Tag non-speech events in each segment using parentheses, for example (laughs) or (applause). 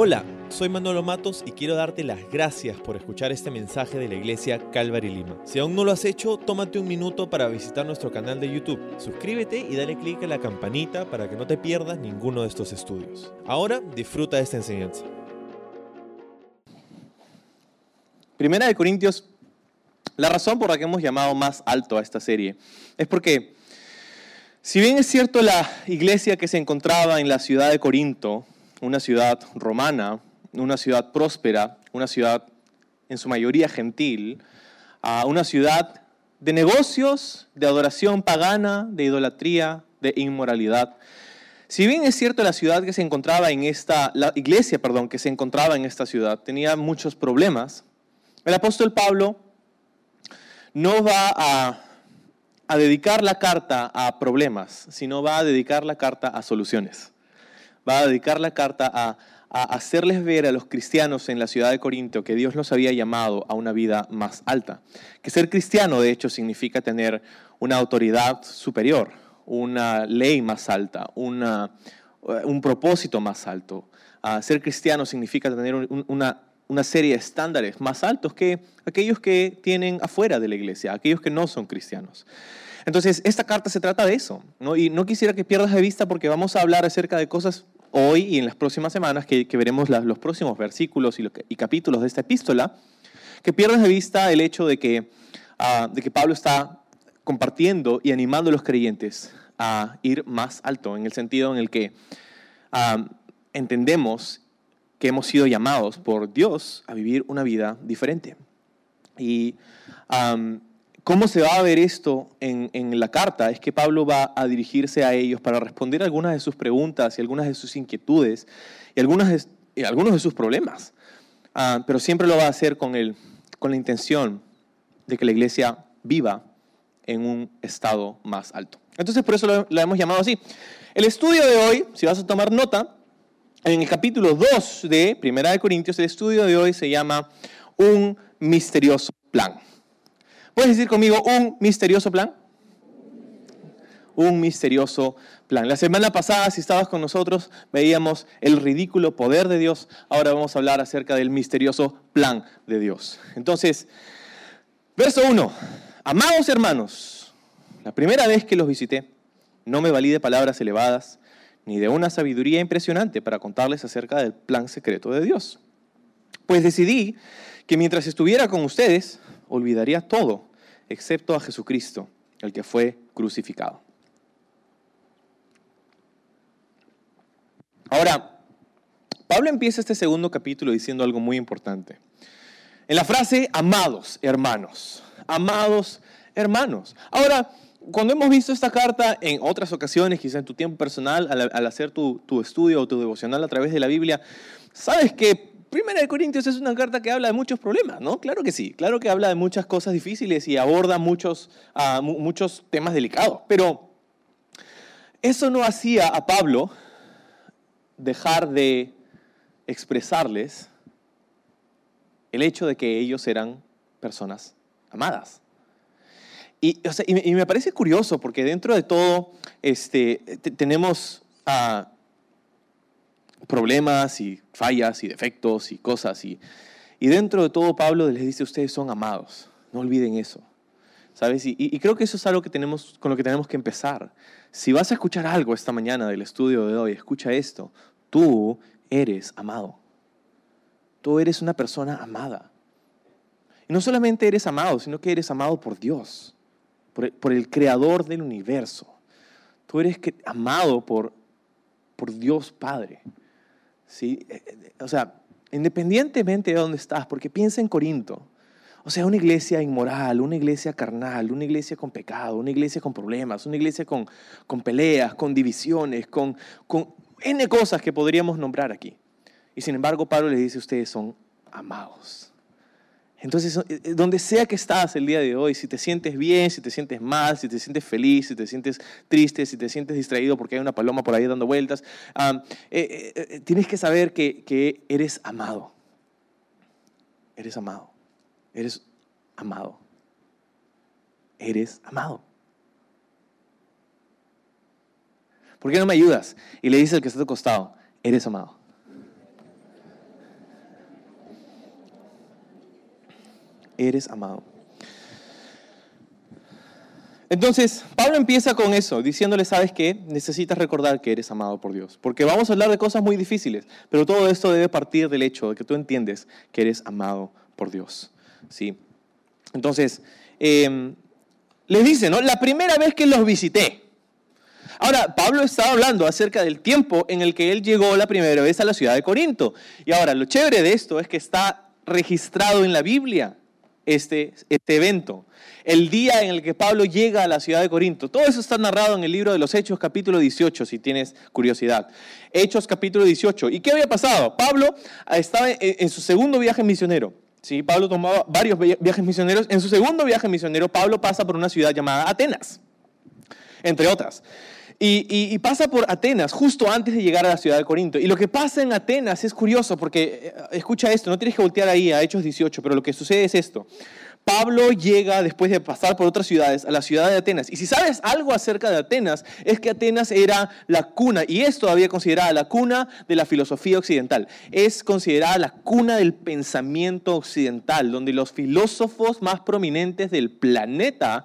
Hola, soy Manolo Matos y quiero darte las gracias por escuchar este mensaje de la iglesia Calvary Lima. Si aún no lo has hecho, tómate un minuto para visitar nuestro canal de YouTube. Suscríbete y dale clic a la campanita para que no te pierdas ninguno de estos estudios. Ahora disfruta de esta enseñanza. Primera de Corintios, la razón por la que hemos llamado más alto a esta serie es porque, si bien es cierto la iglesia que se encontraba en la ciudad de Corinto, una ciudad romana, una ciudad próspera, una ciudad en su mayoría gentil, a una ciudad de negocios, de adoración pagana, de idolatría, de inmoralidad. Si bien es cierto la ciudad que se encontraba en esta, la iglesia, perdón, que se encontraba en esta ciudad tenía muchos problemas, el apóstol Pablo no va a, a dedicar la carta a problemas, sino va a dedicar la carta a soluciones va a dedicar la carta a, hacerles ver a los cristianos en la ciudad de Corinto que Dios los había llamado a una vida más alta. Que ser cristiano, de hecho, significa tener una autoridad superior, una ley más alta, una, un propósito más alto. Ah, ser cristiano significa tener una, una serie de estándares más altos que aquellos que tienen afuera de la iglesia, aquellos que no son cristianos. Entonces, esta carta se trata de eso, ¿no? y no quisiera que pierdas de vista porque vamos a hablar acerca de cosas hoy y en las próximas semanas, que, veremos los próximos versículos y, capítulos de esta epístola, que pierdas de vista el hecho de que, ah, de que Pablo está compartiendo y animando a los creyentes a ir más alto, en el sentido en el que ah, entendemos que hemos sido llamados por Dios a vivir una vida diferente. Y ¿Cómo se va a ver esto en, la carta? Es que Pablo va a dirigirse a ellos para responder algunas de sus preguntas y algunas de sus inquietudes y, algunas algunos de sus problemas. Ah, pero siempre lo va a hacer con, el, con la intención de que la iglesia viva en un estado más alto. Entonces por eso lo, lo hemos llamado así. El estudio de hoy, si vas a tomar nota, en el capítulo 2 de Primera de Corintios, el estudio de hoy se llama Un misterioso plan. ¿Puedes decir conmigo un misterioso plan? Un misterioso plan. La semana pasada, si estabas con nosotros, veíamos el ridículo poder de Dios. Ahora vamos a hablar acerca del misterioso plan de Dios. Entonces, verso 1. Amados hermanos, la primera vez que los visité, no me valí de palabras elevadas, ni de una sabiduría impresionante para contarles acerca del plan secreto de Dios. Pues decidí que mientras estuviera con ustedes, olvidaría todo excepto a Jesucristo, el que fue crucificado. Ahora, Pablo empieza este segundo capítulo diciendo algo muy importante. En la frase, amados hermanos, amados hermanos. Ahora, cuando hemos visto esta carta en otras ocasiones, quizá en tu tiempo personal, al, hacer tu, tu, estudio o tu devocional a través de la Biblia, sabes que Primera de Corintios es una carta que habla de muchos problemas, ¿no? Claro que sí, claro que habla de muchas cosas difíciles y aborda muchos, uh, muchos temas delicados, pero eso no hacía a Pablo dejar de expresarles el hecho de que ellos eran personas amadas. Y, me, parece curioso porque dentro de todo este, tenemos... Uh, problemas y fallas y defectos y cosas. Y, y dentro de todo Pablo les dice, ustedes son amados, no olviden eso. ¿Sabes? Y, creo que eso es algo que tenemos, con lo que tenemos que empezar. Si vas a escuchar algo esta mañana del estudio de hoy, escucha esto. Tú eres amado. Tú eres una persona amada. Y no solamente eres amado, sino que eres amado por Dios, por el, por el creador del universo. Tú eres amado por, por Dios Padre. ¿Sí? Eh, eh, o sea, independientemente de dónde estás, porque piensa en Corinto. O sea, una iglesia inmoral, una iglesia carnal, una iglesia con pecado, una iglesia con problemas, una iglesia con, con peleas, con divisiones, con, con N cosas que podríamos nombrar aquí. Y sin embargo, Pablo le dice, ustedes son amados. Entonces, eh, eh, donde sea que estás el día de hoy, si te sientes bien, si te sientes mal, si te sientes feliz, si te sientes triste, si te sientes distraído porque hay una paloma por ahí dando vueltas, eh, tienes que saber que, que eres amado. Eres amado. Eres amado. Eres amado. ¿Por qué no me ayudas? Y le dices al que está a tu costado, eres amado. Eres amado. Entonces, Pablo empieza con eso, diciéndole, ¿sabes qué? Necesitas recordar que eres amado por Dios. Porque vamos a hablar de cosas muy difíciles, pero todo esto debe partir del hecho de que tú entiendes que eres amado por Dios. ¿Sí? Entonces, eh, les dice, ¿no? La primera vez que los visité. Ahora, Pablo está hablando acerca del tiempo en el que él llegó la primera vez a la ciudad de Corinto. Y ahora, lo chévere de esto es que está registrado en la Biblia este, este evento. El día en el que Pablo llega a la ciudad de Corinto. Todo eso está narrado en el libro de los Hechos capítulo 18, si tienes curiosidad. Hechos capítulo 18. ¿Y qué había pasado? Pablo estaba en su segundo viaje misionero. ¿sí? Pablo tomaba varios viajes misioneros. En su segundo viaje misionero, Pablo pasa por una ciudad llamada Atenas, entre otras. Y, pasa por Atenas justo antes de llegar a la ciudad de Corinto. Y lo que pasa en Atenas es curioso porque, eh, escucha esto, no tienes que voltear ahí a Hechos 18, pero lo que sucede es esto. Pablo llega después de pasar por otras ciudades a la ciudad de Atenas. Y si sabes algo acerca de Atenas, es que Atenas era la cuna, y es todavía considerada la cuna de la filosofía occidental. Es considerada la cuna del pensamiento occidental, donde los filósofos más prominentes del planeta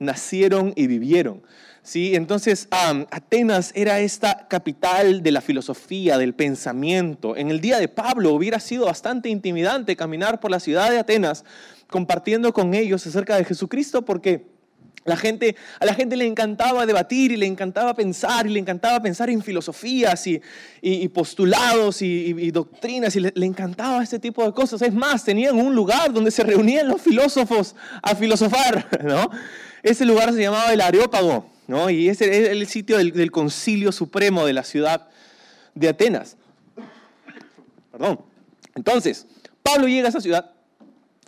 nacieron y vivieron. ¿Sí? Entonces, Atenas era esta capital de la filosofía, del pensamiento. En el día de Pablo hubiera sido bastante intimidante caminar por la ciudad de Atenas compartiendo con ellos acerca de Jesucristo porque... La gente, a la gente le encantaba debatir y le encantaba pensar y le encantaba pensar en filosofías y, postulados y, doctrinas y le, le, encantaba este tipo de cosas. Es más, tenían un lugar donde se reunían los filósofos a filosofar, (laughs) ¿no? Ese lugar se llamaba el Areópago. Y ese es el sitio del, concilio supremo de la ciudad de Atenas. Perdón. Entonces, Pablo llega a esa ciudad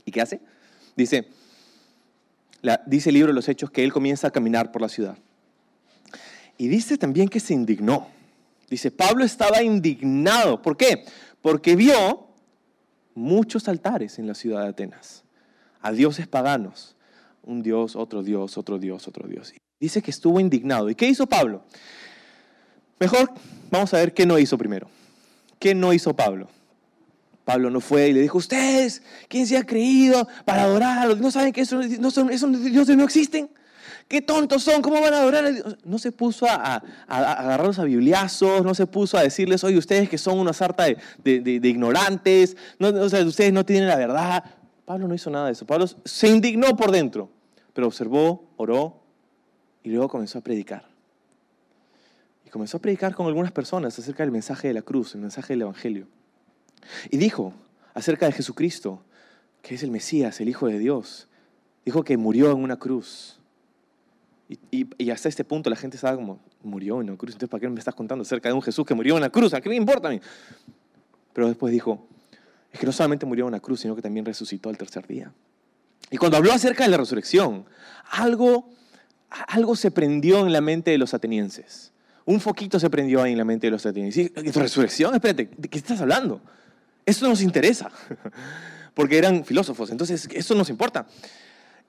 y ¿qué hace? Dice, dice el libro de los Hechos que él comienza a caminar por la ciudad. Y dice también que se indignó. Dice, Pablo estaba indignado. ¿Por qué? Porque vio muchos altares en la ciudad de Atenas, a dioses paganos, un dios, otro dios, otro dios, otro dios. Dice que estuvo indignado. ¿Y qué hizo Pablo? Mejor vamos a ver qué no hizo primero. ¿Qué no hizo Pablo? Pablo no fue y le dijo, ustedes, ¿quién se ha creído para adorar? ¿No saben que esos, son, dioses no existen? ¿Qué tontos son? ¿Cómo van a adorar a Dios? No se puso a, agarrarlos a bibliazos, no se puso a decirles, oye, ustedes que son una sarta de, ignorantes, no, o sea, ustedes no tienen la verdad. Pablo no hizo nada de eso. Pablo se indignó por dentro, pero observó, oró y luego comenzó a predicar. Y comenzó a predicar con algunas personas acerca del mensaje de la cruz, el mensaje del Evangelio. Y dijo acerca de Jesucristo, que es el Mesías, el Hijo de Dios. Dijo que murió en una cruz. Y, hasta este punto la gente estaba como, murió en una cruz. Entonces, ¿para qué me estás contando acerca de un Jesús que murió en una cruz? ¿A qué me importa a mí? Pero después dijo, es que no solamente murió en una cruz, sino que también resucitó al tercer día. Y cuando habló acerca de la resurrección, algo algo se prendió en la mente de los atenienses. Un foquito se prendió ahí en la mente de los atenienses. ¿Y resurrección? Espérate, ¿de qué estás hablando? Eso nos interesa, (laughs) porque eran filósofos, entonces eso nos importa.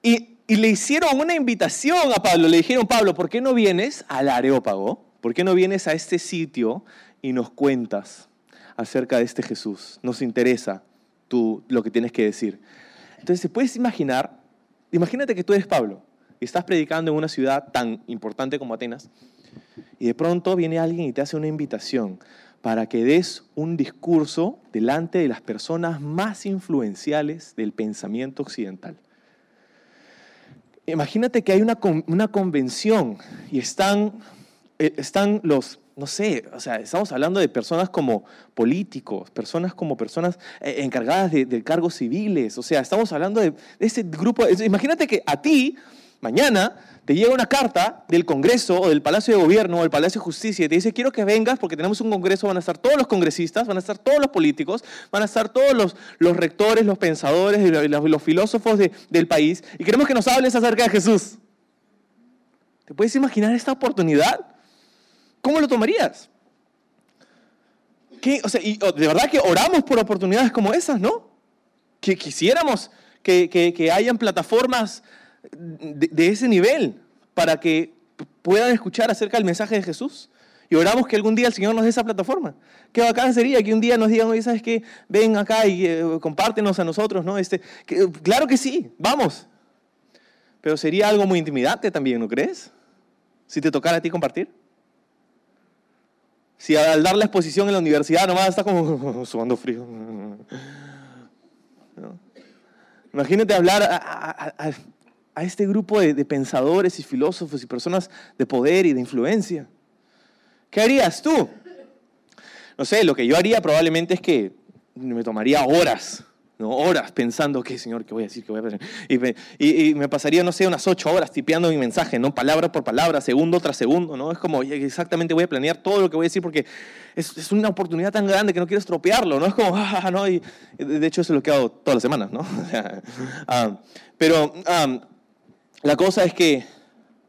Y, le hicieron una invitación a Pablo, le dijeron, Pablo, ¿por qué no vienes al Areópago? ¿Por qué no vienes a este sitio y nos cuentas acerca de este Jesús? Nos interesa tú lo que tienes que decir. Entonces, ¿puedes imaginar? Imagínate que tú eres Pablo estás predicando en una ciudad tan importante como Atenas, y de pronto viene alguien y te hace una invitación para que des un discurso delante de las personas más influenciales del pensamiento occidental. Imagínate que hay una, una convención y están, eh, están los, no sé, o sea, estamos hablando de personas como políticos, personas como personas eh, encargadas de, cargos civiles, o sea, estamos hablando de, de ese grupo. Imagínate que a ti Mañana te llega una carta del Congreso o del Palacio de Gobierno o del Palacio de Justicia y te dice, quiero que vengas porque tenemos un Congreso, van a estar todos los congresistas, van a estar todos los políticos, van a estar todos los, los rectores, los pensadores, y los, filósofos del país y queremos que nos hables acerca de Jesús. ¿Te puedes imaginar esta oportunidad? ¿Cómo lo tomarías? ¿Qué? O sea, y, de verdad que oramos por oportunidades como esas, ¿no? Que quisiéramos que, que, que hayan plataformas de, ese nivel para que puedan escuchar acerca del mensaje de Jesús. Y oramos que algún día el Señor nos dé esa plataforma. Qué bacán sería que un día nos digan, oye, ¿sabes qué? Ven acá y eh, compártenos a nosotros, ¿no? Este, claro que sí, vamos. Pero sería algo muy intimidante también, ¿no crees? Si te tocara a ti compartir. Si al dar la exposición en la universidad nomás está como (laughs) sudando frío. (laughs) Imagínate hablar a, este grupo de, pensadores y filósofos y personas de poder y de influencia. ¿Qué harías tú? No sé, lo que yo haría probablemente es que me tomaría horas horas pensando, ¿qué Señor, qué voy a decir, qué voy a decir? Y me, pasaría, no sé, unas ocho horas tipeando mi mensaje, ¿no? Palabra por palabra, segundo tras segundo, ¿no? Es como, exactamente voy a planear todo lo que voy a decir porque es, una oportunidad tan grande que no quiero estropearlo, ¿no? Es como, ah, no, y de hecho eso es lo que hago todas las semanas, ¿no? (laughs) Ah, pero la cosa es que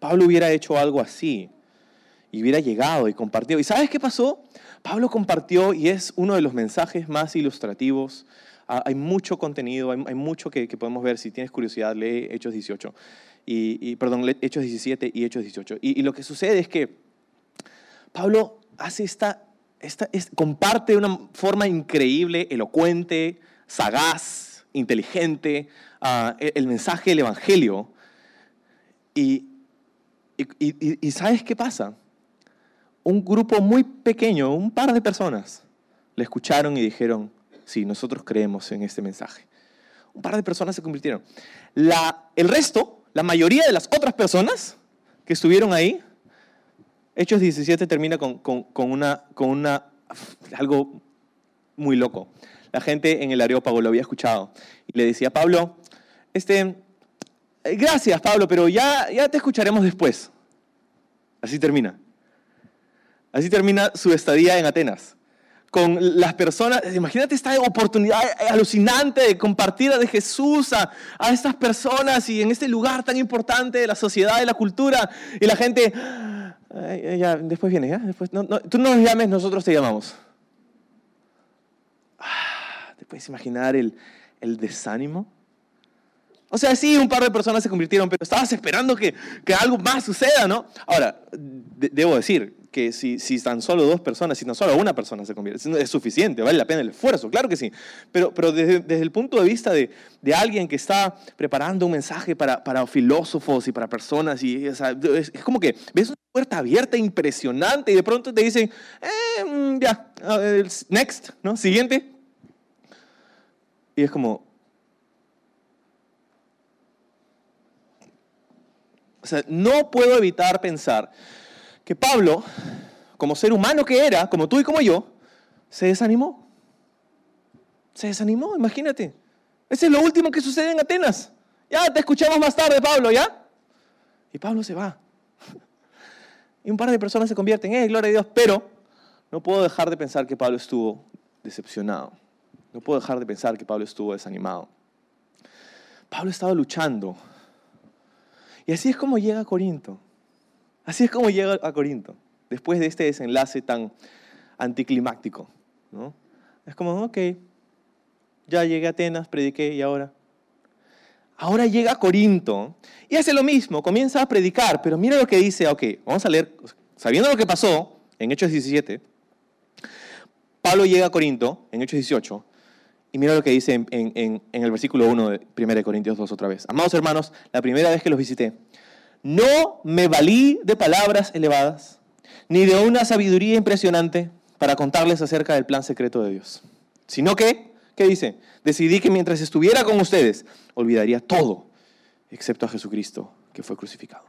Pablo hubiera hecho algo así y hubiera llegado y compartido. ¿Y sabes qué pasó? Pablo compartió y es uno de los mensajes más ilustrativos Ah, hay mucho contenido, hay, mucho que, podemos ver. Si tienes curiosidad, lee Hechos 18. Y, perdón, Hechos 17 y Hechos 18. Y, lo que sucede es que Pablo hace esta, esta comparte de una forma increíble, elocuente, sagaz, inteligente, ah, el, mensaje del Evangelio. Y, ¿sabes qué pasa? Un grupo muy pequeño, un par de personas, le escucharon y dijeron, Sí, nosotros creemos en este mensaje. Un par de personas se convirtieron. El resto, la mayoría de las otras personas que estuvieron ahí, Hechos 17 termina con, una, algo muy loco. La gente en el Areópago lo había escuchado y le decía, Pablo, este, gracias Pablo, pero ya, ya te escucharemos después. Así termina. Así termina su estadía en Atenas con las personas. Imagínate esta oportunidad alucinante de compartir de Jesús a, estas personas y en este lugar tan importante de la sociedad y la cultura. Y la gente, ya, después viene, ¿ya? Después, no, tú no nos llames, nosotros te llamamos. Ah, ¿Te puedes imaginar el, el desánimo? O sea, sí, un par de personas se convirtieron, pero estabas esperando que, que algo más suceda, ¿no? Ahora, debo decir, que si, si tan solo dos personas, si tan solo una persona se convierte, es suficiente, vale la pena el esfuerzo, claro que sí. Pero, pero desde, desde el punto de vista de, de, alguien que está preparando un mensaje para, para filósofos y para personas, y, es, como que ves una puerta abierta impresionante y de pronto te dicen, eh, mm, ya, next, ¿no? Siguiente. Y es como, O sea, no puedo evitar pensar que Pablo, como ser humano que era, como tú y como yo, se desanimó. Se desanimó, imagínate. Ese es lo último que sucede en Atenas. Ya te escuchamos más tarde, Pablo, ¿ya? Y Pablo se va. (laughs) Y un par de personas se convierten, eh, gloria a Dios, pero no puedo dejar de pensar que Pablo estuvo decepcionado. No puedo dejar de pensar que Pablo estuvo desanimado. Pablo estaba luchando. Y así es como llega a Corinto. Así es como llega a Corinto, después de este desenlace tan anticlimáctico. ¿no? Es como, ok, ya llegué a Atenas, prediqué y ahora. Ahora llega a Corinto y hace lo mismo, comienza a predicar, pero mira lo que dice, ok, vamos a leer, sabiendo lo que pasó en Hechos 17, Pablo llega a Corinto en Hechos 18 y mira lo que dice en, en el versículo 1 de 1 Corintios 2 otra vez. Amados hermanos, la primera vez que los visité, no me valí de palabras elevadas, ni de una sabiduría impresionante para contarles acerca del plan secreto de Dios. Sino que, ¿qué dice? Decidí que mientras estuviera con ustedes, olvidaría todo, excepto a Jesucristo, que fue crucificado.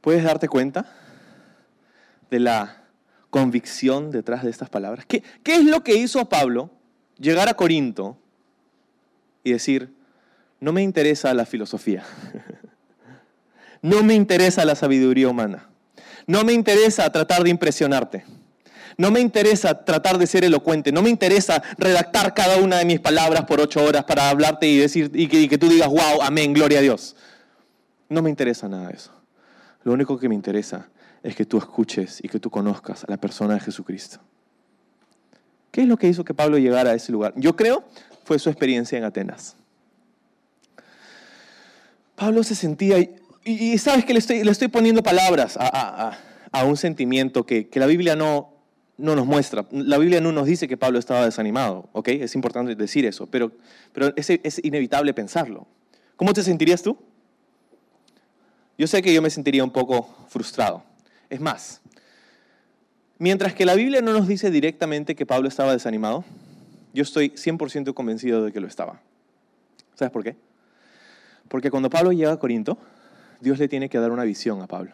¿Puedes darte cuenta de la convicción detrás de estas palabras? ¿Qué, es lo que hizo Pablo llegar a Corinto y decir, no me interesa la filosofía? (laughs) No me interesa la sabiduría humana. No me interesa tratar de impresionarte. No me interesa tratar de ser elocuente. No me interesa redactar cada una de mis palabras por ocho horas para hablarte y, decir, y que, tú digas, wow, amén, gloria a Dios. No me interesa nada de eso. Lo único que me interesa es que tú escuches y que tú conozcas a la persona de Jesucristo. ¿Qué es lo que hizo que Pablo llegara a ese lugar? Yo creo fue su experiencia en Atenas. Pablo se sentía y, sabes que le estoy, le estoy poniendo palabras a, a un sentimiento que, que la Biblia no, no nos muestra. La Biblia no nos dice que Pablo estaba desanimado, ¿ok? Es importante decir eso, pero, pero es, es inevitable pensarlo. ¿Cómo te sentirías tú? Yo sé que yo me sentiría un poco frustrado. Es más, mientras que la Biblia no nos dice directamente que Pablo estaba desanimado, yo estoy 100% convencido de que lo estaba. ¿Sabes por qué? Porque cuando Pablo llega a Corinto, Dios le tiene que dar una visión a Pablo.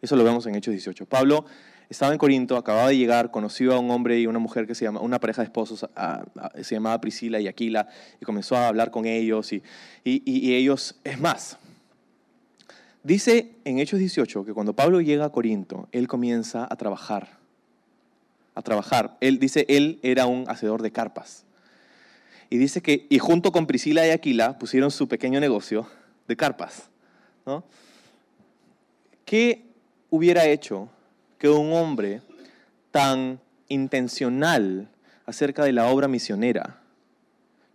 Eso lo vemos en Hechos 18. Pablo estaba en Corinto, acababa de llegar, conoció a un hombre y una mujer que se llama, una pareja de esposos, se llamaba Priscila y Aquila, y comenzó a hablar con ellos, y, y ellos, es más, dice en Hechos 18 que cuando Pablo llega a Corinto, él comienza a trabajar, a trabajar. Él dice, él era un hacedor de carpas. Y dice que, y junto con Priscila y Aquila, pusieron su pequeño negocio de carpas. ¿no? ¿Qué hubiera hecho que un hombre tan intencional acerca de la obra misionera,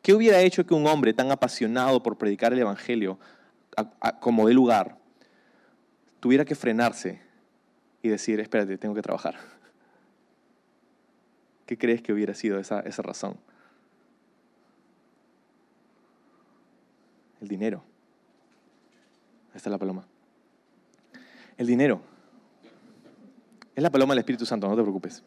¿qué hubiera hecho que un hombre tan apasionado por predicar el Evangelio como de lugar tuviera que frenarse y decir, espérate, tengo que trabajar? (laughs) ¿Qué crees que hubiera sido esa, esa razón? El dinero. Esta es la paloma. El dinero. Es la paloma del Espíritu Santo, no te preocupes.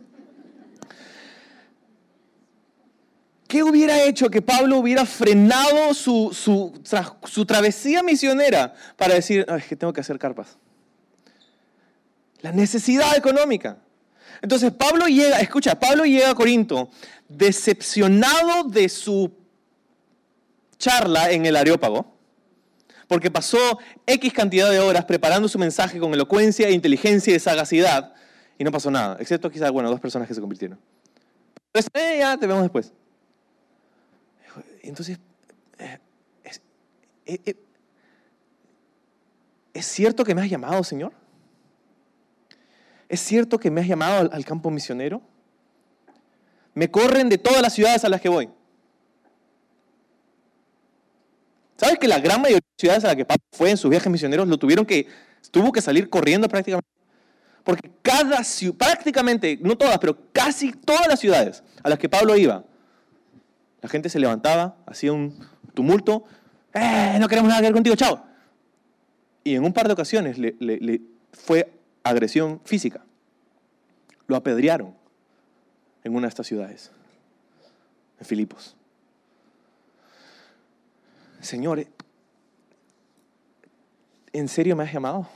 ¿Qué hubiera hecho que Pablo hubiera frenado su, su, travesía misionera para decir, es que tengo que hacer carpas? La necesidad económica. Entonces Pablo llega, escucha, Pablo llega a Corinto decepcionado de su charla en el Areópago, porque pasó X cantidad de horas preparando su mensaje con elocuencia, inteligencia y sagacidad, y no pasó nada, excepto quizás, bueno, dos personas que se convirtieron. Entonces, eh, ya te vemos después. Entonces, eh, eh, eh, es, cierto que me has llamado, Señor? ¿Es cierto que me has llamado al, campo misionero? Me corren de todas las ciudades a las que voy. ¿Sabes que la gran mayoría de ciudades a las que Pablo fue en sus viajes misioneros lo tuvieron que, tuvo que salir corriendo prácticamente? Porque cada prácticamente, no todas, pero casi todas las ciudades a las que Pablo iba, la gente se levantaba, hacía un tumulto, ¡eh! No queremos nada que ver contigo, chao. Y en un par de ocasiones le, le fue agresión física. Lo apedrearon en una de estas ciudades, en Filipos. Señor, ¿en serio me has llamado?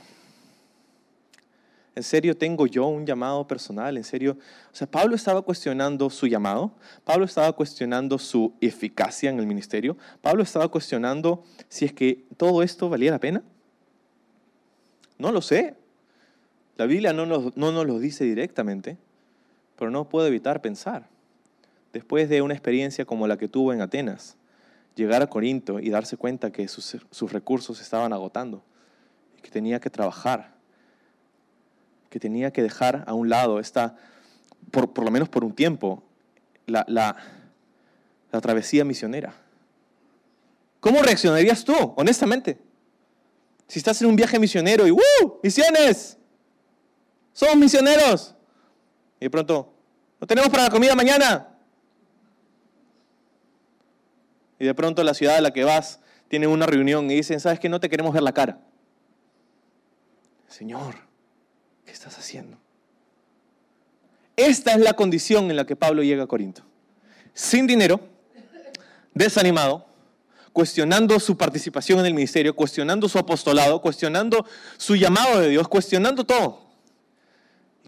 ¿En serio tengo yo un llamado personal? ¿En serio? O sea, Pablo estaba cuestionando su llamado, Pablo estaba cuestionando su eficacia en el ministerio, Pablo estaba cuestionando si es que todo esto valía la pena. No lo sé. La Biblia no nos, no lo dice directamente, pero no puedo evitar pensar. Después de una experiencia como la que tuvo en Atenas, llegar a Corinto y darse cuenta que sus, recursos estaban agotando y que tenía que trabajar que tenía que dejar a un lado esta, por, lo menos por un tiempo, la travesía misionera. ¿Cómo reaccionarías tú, honestamente? Si estás en un viaje misionero y ¡uh! ¡Misiones! ¡Somos misioneros! Y de pronto, ¿no tenemos para la comida mañana? Y de pronto la ciudad a la que vas tiene una reunión y dicen, ¿sabes que no te queremos ver la cara? Señor, ¿Qué estás haciendo? Esta es la condición en la que Pablo llega a Corinto. Sin dinero, desanimado, cuestionando su participación en el ministerio, cuestionando su apostolado, cuestionando su llamado de Dios, cuestionando todo.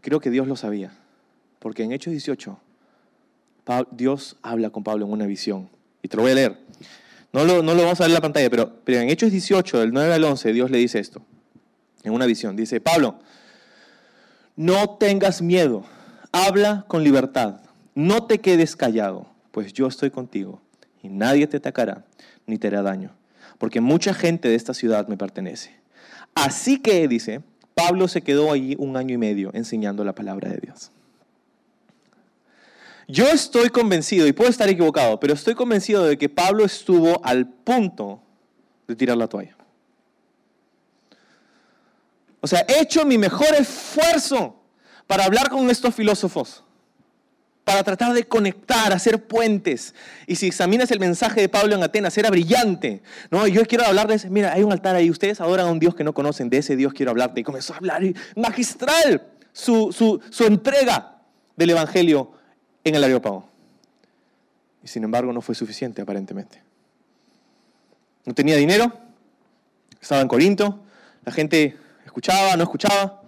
Creo que Dios lo sabía, porque en Hechos 18 Dios habla con Pablo en una visión. Y te lo voy a leer. No lo, no lo vamos a ver en la pantalla, pero, pero en Hechos 18, del 9 al 11, Dios le dice esto, en una visión. Dice, Pablo, no tengas miedo, habla con libertad, no te quedes callado, pues yo estoy contigo y nadie te atacará ni te hará daño, porque mucha gente de esta ciudad me pertenece. Así que, dice, Pablo se quedó allí un año y medio enseñando la palabra de Dios. Yo estoy convencido, y puedo estar equivocado, pero estoy convencido de que Pablo estuvo al punto de tirar la toalla. O sea, he hecho mi mejor esfuerzo para hablar con estos filósofos, para tratar de conectar, hacer puentes. Y si examinas el mensaje de Pablo en Atenas, era brillante. ¿no? yo quiero hablarles, mira, hay un altar ahí, ustedes adoran a un Dios que no conocen, de ese Dios quiero hablarte. Y comenzó a hablar magistral su, su, su entrega del Evangelio en el Areópago. Y sin embargo no fue suficiente aparentemente. No tenía dinero, estaba en Corinto, la gente escuchaba, no escuchaba.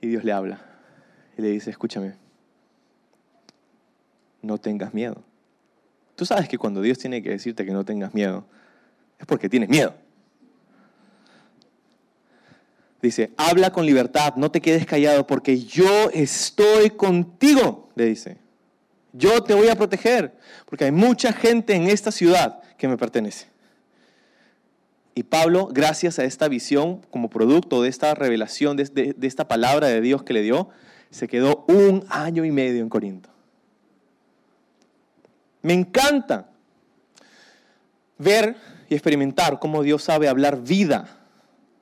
Y Dios le habla y le dice, escúchame, no tengas miedo. Tú sabes que cuando Dios tiene que decirte que no tengas miedo, es porque tienes miedo. Dice, habla con libertad, no te quedes callado porque yo estoy contigo, le dice. Yo te voy a proteger porque hay mucha gente en esta ciudad que me pertenece. Y Pablo, gracias a esta visión, como producto de esta revelación, de, esta palabra de Dios que le dio, se quedó un año y medio en Corinto. Me encanta ver y experimentar cómo Dios sabe hablar vida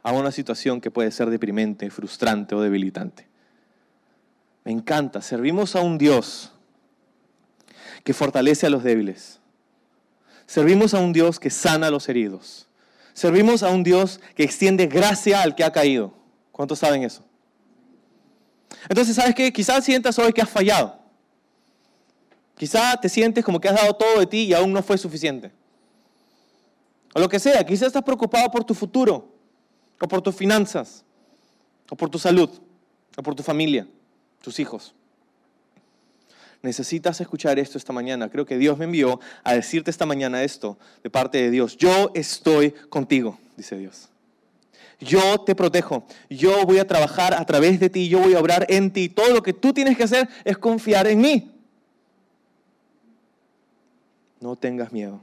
a una situación que puede ser deprimente, frustrante o debilitante. Me encanta. Servimos a un Dios que fortalece a los débiles. Servimos a un Dios que sana a los heridos. Servimos a un Dios que extiende gracia al que ha caído. ¿Cuántos saben eso? Entonces, ¿sabes qué? Quizás sientas hoy que has fallado. Quizás te sientes como que has dado todo de ti y aún no fue suficiente. O lo que sea, quizás estás preocupado por tu futuro, o por tus finanzas, o por tu salud, o por tu familia, tus hijos necesitas escuchar esto esta mañana. Creo que Dios me envió a decirte esta mañana esto de parte de Dios. Yo estoy contigo, dice Dios. Yo te protejo. Yo voy a trabajar a través de ti. Yo voy a obrar en ti. Todo lo que tú tienes que hacer es confiar en mí. No tengas miedo.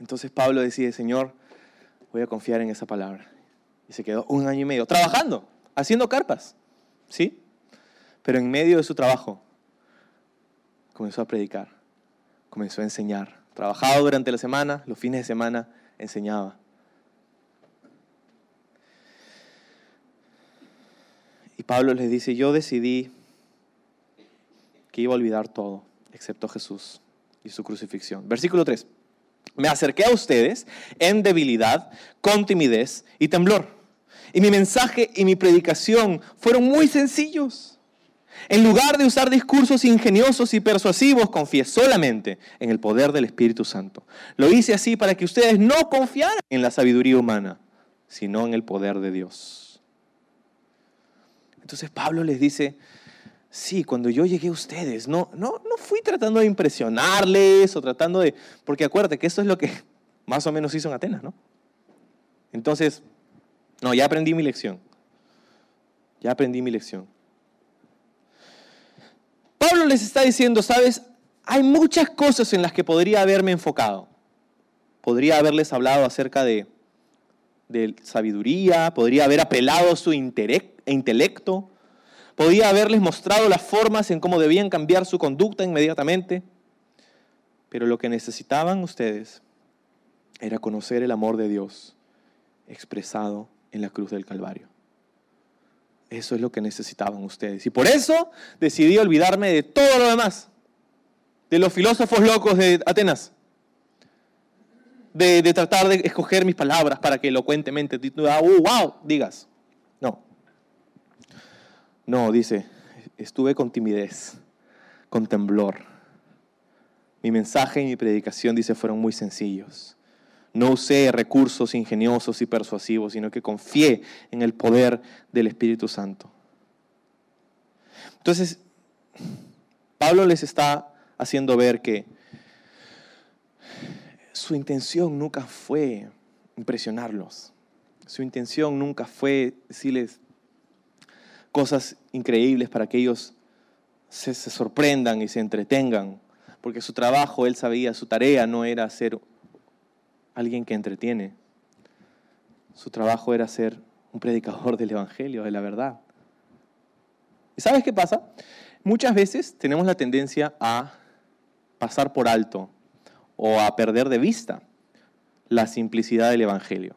Entonces Pablo decide, Señor, voy a confiar en esa palabra. Y se quedó un año y medio trabajando, haciendo carpas. ¿Sí? Pero en medio de su trabajo comenzó a predicar, comenzó a enseñar. Trabajaba durante la semana, los fines de semana enseñaba. Pablo les dice, yo decidí que iba a olvidar todo, excepto Jesús y su crucifixión. Versículo 3. Me acerqué a ustedes en debilidad, con timidez y temblor. Y mi mensaje y mi predicación fueron muy sencillos en lugar de usar discursos ingeniosos y persuasivos, confié solamente en el poder del Espíritu Santo. Lo hice así para que ustedes no confiaran en la sabiduría humana, sino en el poder de Dios. Entonces Pablo les dice, sí, cuando yo llegué a ustedes, no, no, no fui tratando de impresionarles o tratando de, porque acuérdate que eso es lo que (laughs) más o menos hizo en Atenas, ¿no? Entonces, no, ya aprendí mi lección. Ya aprendí mi lección. Pablo les está diciendo, sabes, hay muchas cosas en las que podría haberme enfocado. Podría haberles hablado acerca de, sabiduría, podría haber apelado a su intelecto, podría haberles mostrado las formas en cómo debían cambiar su conducta inmediatamente. Pero lo que necesitaban ustedes era conocer el amor de Dios expresado en la cruz del Calvario. Eso es lo que necesitaban ustedes. Y por eso decidí olvidarme de todo lo demás. De los filósofos locos de Atenas. De, tratar de escoger mis palabras para que elocuentemente, uh, wow, digas. No. Dice, estuve con timidez, con temblor. Mi mensaje y mi predicación, dice, fueron muy sencillos. No usé recursos ingeniosos y persuasivos, sino que confié en el poder del Espíritu Santo. Entonces, Pablo les está haciendo ver que su intención nunca fue impresionarlos. Su intención nunca fue decirles cosas increíbles para que ellos se, sorprendan y se entretengan. Porque su trabajo, él sabía, su tarea no era hacer alguien que entretiene. Su trabajo era ser un predicador del Evangelio, de la verdad. ¿Y sabes qué pasa? Muchas veces tenemos la tendencia a pasar por alto o a perder de vista la simplicidad del Evangelio.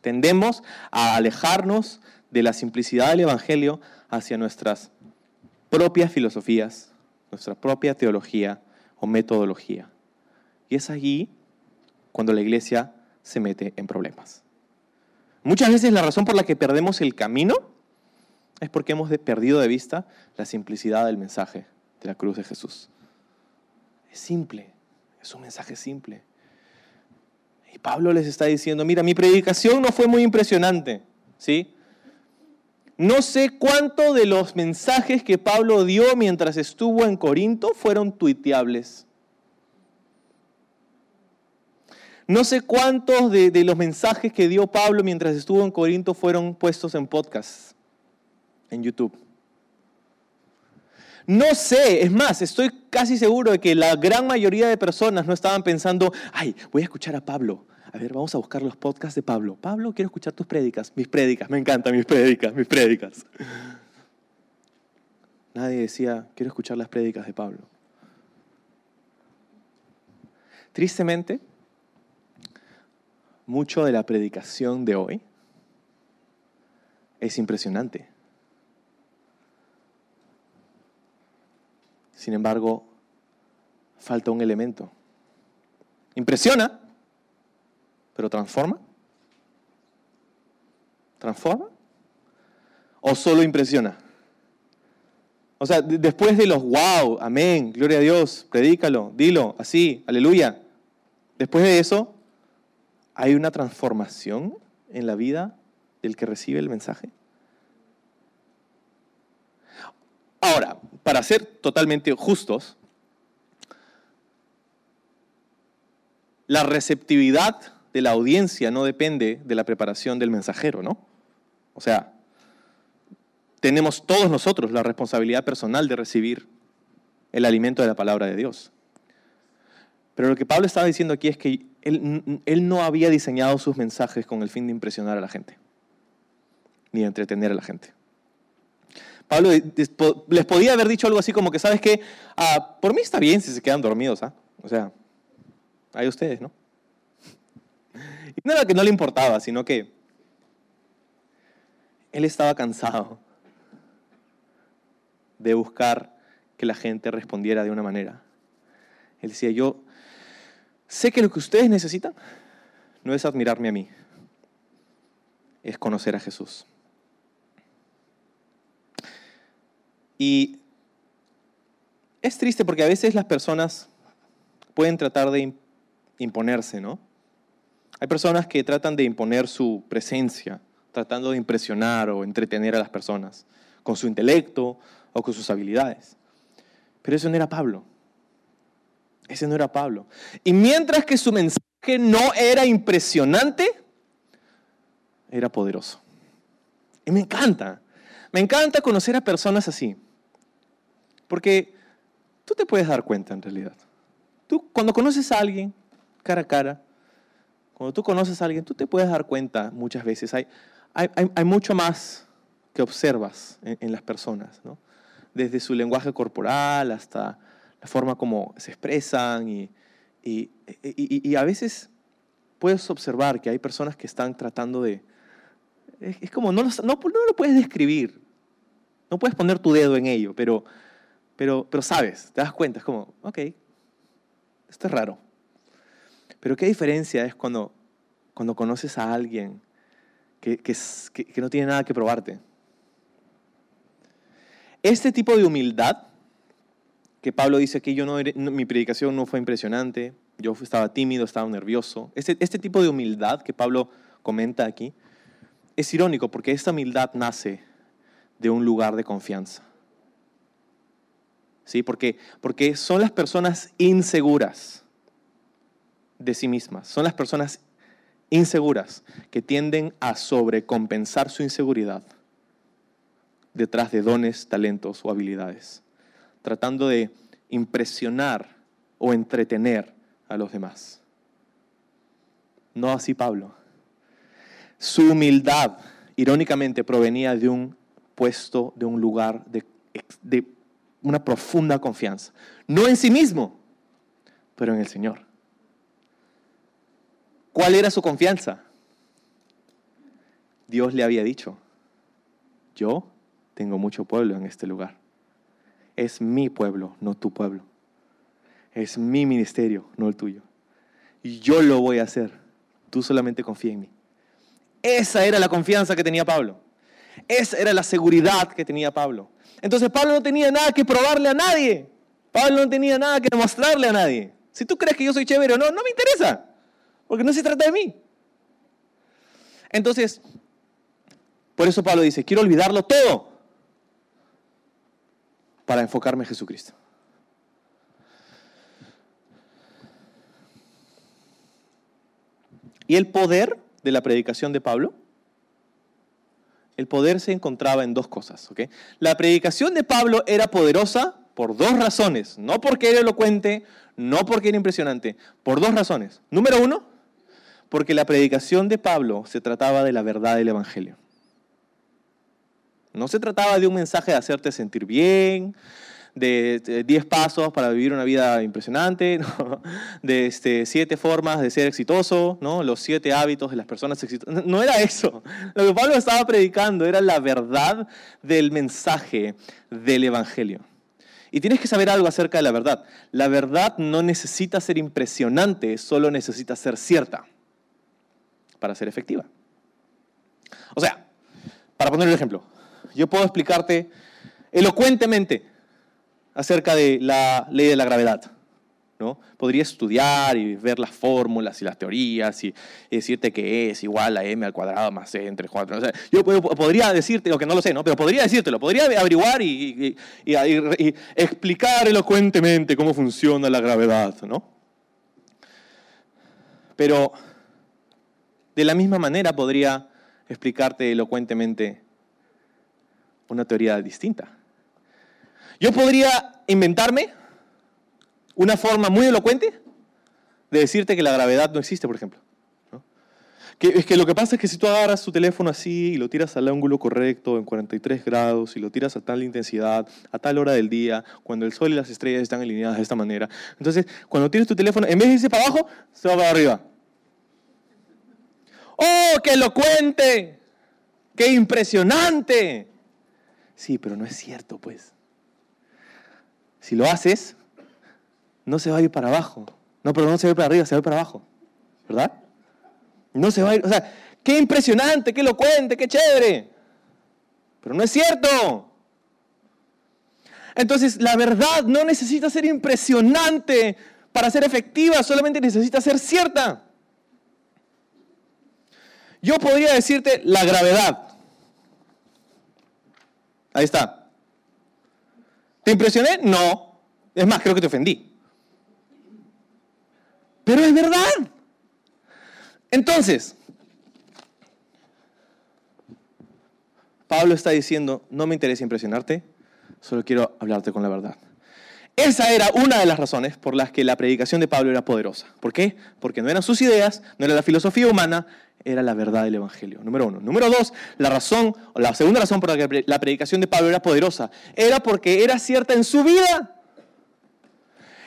Tendemos a alejarnos de la simplicidad del Evangelio hacia nuestras propias filosofías, nuestra propia teología o metodología. Y es allí cuando la iglesia se mete en problemas. Muchas veces la razón por la que perdemos el camino es porque hemos perdido de vista la simplicidad del mensaje de la cruz de Jesús. Es simple, es un mensaje simple. Y Pablo les está diciendo, mira, mi predicación no fue muy impresionante, ¿sí? No sé cuánto de los mensajes que Pablo dio mientras estuvo en Corinto fueron tuiteables. No sé cuántos de, de, los mensajes que dio Pablo mientras estuvo en Corinto fueron puestos en podcast, en YouTube. No sé, es más, estoy casi seguro de que la gran mayoría de personas no estaban pensando, ay, voy a escuchar a Pablo. A ver, vamos a buscar los podcasts de Pablo. Pablo, quiero escuchar tus prédicas. Mis prédicas, me encantan mis prédicas, mis prédicas. Nadie decía, quiero escuchar las prédicas de Pablo. Tristemente, mucho de la predicación de hoy es impresionante. Sin embargo, falta un elemento. Impresiona, pero transforma. ¿Transforma? ¿O solo impresiona? O sea, después de los wow, amén, gloria a Dios, predícalo, dilo, así, aleluya. Después de eso, ¿hay una transformación en la vida del que recibe el mensaje? Ahora, para ser totalmente justos, la receptividad de la audiencia no depende de la preparación del mensajero, ¿no? O sea, tenemos todos nosotros la responsabilidad personal de recibir el alimento de la palabra de Dios. Pero lo que Pablo estaba diciendo aquí es que él, no había diseñado sus mensajes con el fin de impresionar a la gente, ni de entretener a la gente. Pablo les podía haber dicho algo así como que, ¿sabes qué? Ah, por mí está bien si se quedan dormidos, ¿ah? O sea, hay ustedes, ¿no? Y no era que no le importaba, sino que él estaba cansado de buscar que la gente respondiera de una manera. Él decía, yo sé que lo que ustedes necesitan no es admirarme a mí, es conocer a Jesús. Y es triste porque a veces las personas pueden tratar de imponerse, ¿no? Hay personas que tratan de imponer su presencia, tratando de impresionar o entretener a las personas con su intelecto o con sus habilidades. Pero eso no era Pablo. Ese no era Pablo. Y mientras que su mensaje no era impresionante, era poderoso. Y me encanta. Me encanta conocer a personas así. Porque tú te puedes dar cuenta en realidad. Tú, cuando conoces a alguien cara a cara, cuando tú conoces a alguien, tú te puedes dar cuenta muchas veces. Hay, hay, hay mucho más que observas en, las personas, ¿no? desde su lenguaje corporal hasta la forma como se expresan y, y, y, a veces puedes observar que hay personas que están tratando de... Es, como, no, no, no, lo puedes describir, no puedes poner tu dedo en ello, pero pero, pero sabes, te das cuenta, es como, ok, esto es raro. Pero qué diferencia es cuando, cuando conoces a alguien que, que, no tiene nada que probarte. Este tipo de humildad, que Pablo dice que yo no, mi predicación no fue impresionante, yo estaba tímido, estaba nervioso. Este, este tipo de humildad que Pablo comenta aquí es irónico porque esta humildad nace de un lugar de confianza. ¿sí? Porque, porque son las personas inseguras de sí mismas, son las personas inseguras que tienden a sobrecompensar su inseguridad detrás de dones, talentos o habilidades, tratando de impresionar o entretener a los demás. No así Pablo. Su humildad, irónicamente, provenía de un puesto, de un lugar de, de una profunda confianza. No en sí mismo, pero en el Señor. ¿Cuál era su confianza? Dios le había dicho, yo tengo mucho pueblo en este lugar. Es mi pueblo, no tu pueblo. Es mi ministerio, no el tuyo. Y yo lo voy a hacer. Tú solamente confía en mí. Esa era la confianza que tenía Pablo. Esa era la seguridad que tenía Pablo. Entonces Pablo no tenía nada que probarle a nadie. Pablo no tenía nada que demostrarle a nadie. Si tú crees que yo soy chévere o no, no me interesa. Porque no se trata de mí. Entonces, por eso Pablo dice, quiero olvidarlo todo para enfocarme en Jesucristo. ¿Y el poder de la predicación de Pablo? El poder se encontraba en dos cosas. La predicación de Pablo era poderosa por dos razones. No porque era elocuente, no porque era impresionante. Por dos razones. Número uno, porque la predicación de Pablo se trataba de la verdad del Evangelio. No se trataba de un mensaje de hacerte sentir bien, de 10 pasos para vivir una vida impresionante, (laughs) de este, siete formas de ser exitoso, ¿no? los siete hábitos de las personas exitosas. No era eso. Lo que Pablo estaba predicando era la verdad del mensaje del Evangelio. Y tienes que saber algo acerca de la verdad. La verdad no necesita ser impresionante, solo necesita ser cierta para ser efectiva. O sea, para poner un ejemplo, yo puedo explicarte elocuentemente acerca de la ley de la gravedad. ¿no? Podría estudiar y ver las fórmulas y las teorías y, decirte que es igual a m al cuadrado más c entre 4. yo podría decirte, lo que no lo sé, ¿no? pero podría decírtelo, podría averiguar y, y, explicar elocuentemente cómo funciona la gravedad. ¿no? Pero de la misma manera podría explicarte elocuentemente una teoría distinta. Yo podría inventarme una forma muy elocuente de decirte que la gravedad no existe, por ejemplo. Que, es que lo que pasa es que si tú agarras tu teléfono así y lo tiras al ángulo correcto, en 43 grados, y lo tiras a tal intensidad, a tal hora del día, cuando el sol y las estrellas están alineadas de esta manera, entonces cuando tienes tu teléfono, en vez de irse para abajo, se va para arriba. ¡Oh, qué elocuente! ¡Qué impresionante! Sí, pero no es cierto, pues. Si lo haces, no se va a ir para abajo. No, pero no se va a ir para arriba, se va a ir para abajo. ¿Verdad? No se va a ir. O sea, qué impresionante, qué elocuente, qué chévere. Pero no es cierto. Entonces, la verdad no necesita ser impresionante para ser efectiva, solamente necesita ser cierta. Yo podría decirte la gravedad. Ahí está. ¿Te impresioné? No. Es más, creo que te ofendí. Pero es verdad. Entonces, Pablo está diciendo, no me interesa impresionarte, solo quiero hablarte con la verdad. Esa era una de las razones por las que la predicación de Pablo era poderosa. ¿Por qué? Porque no eran sus ideas, no era la filosofía humana, era la verdad del Evangelio. Número uno. Número dos, la razón, la segunda razón por la que la predicación de Pablo era poderosa, era porque era cierta en su vida.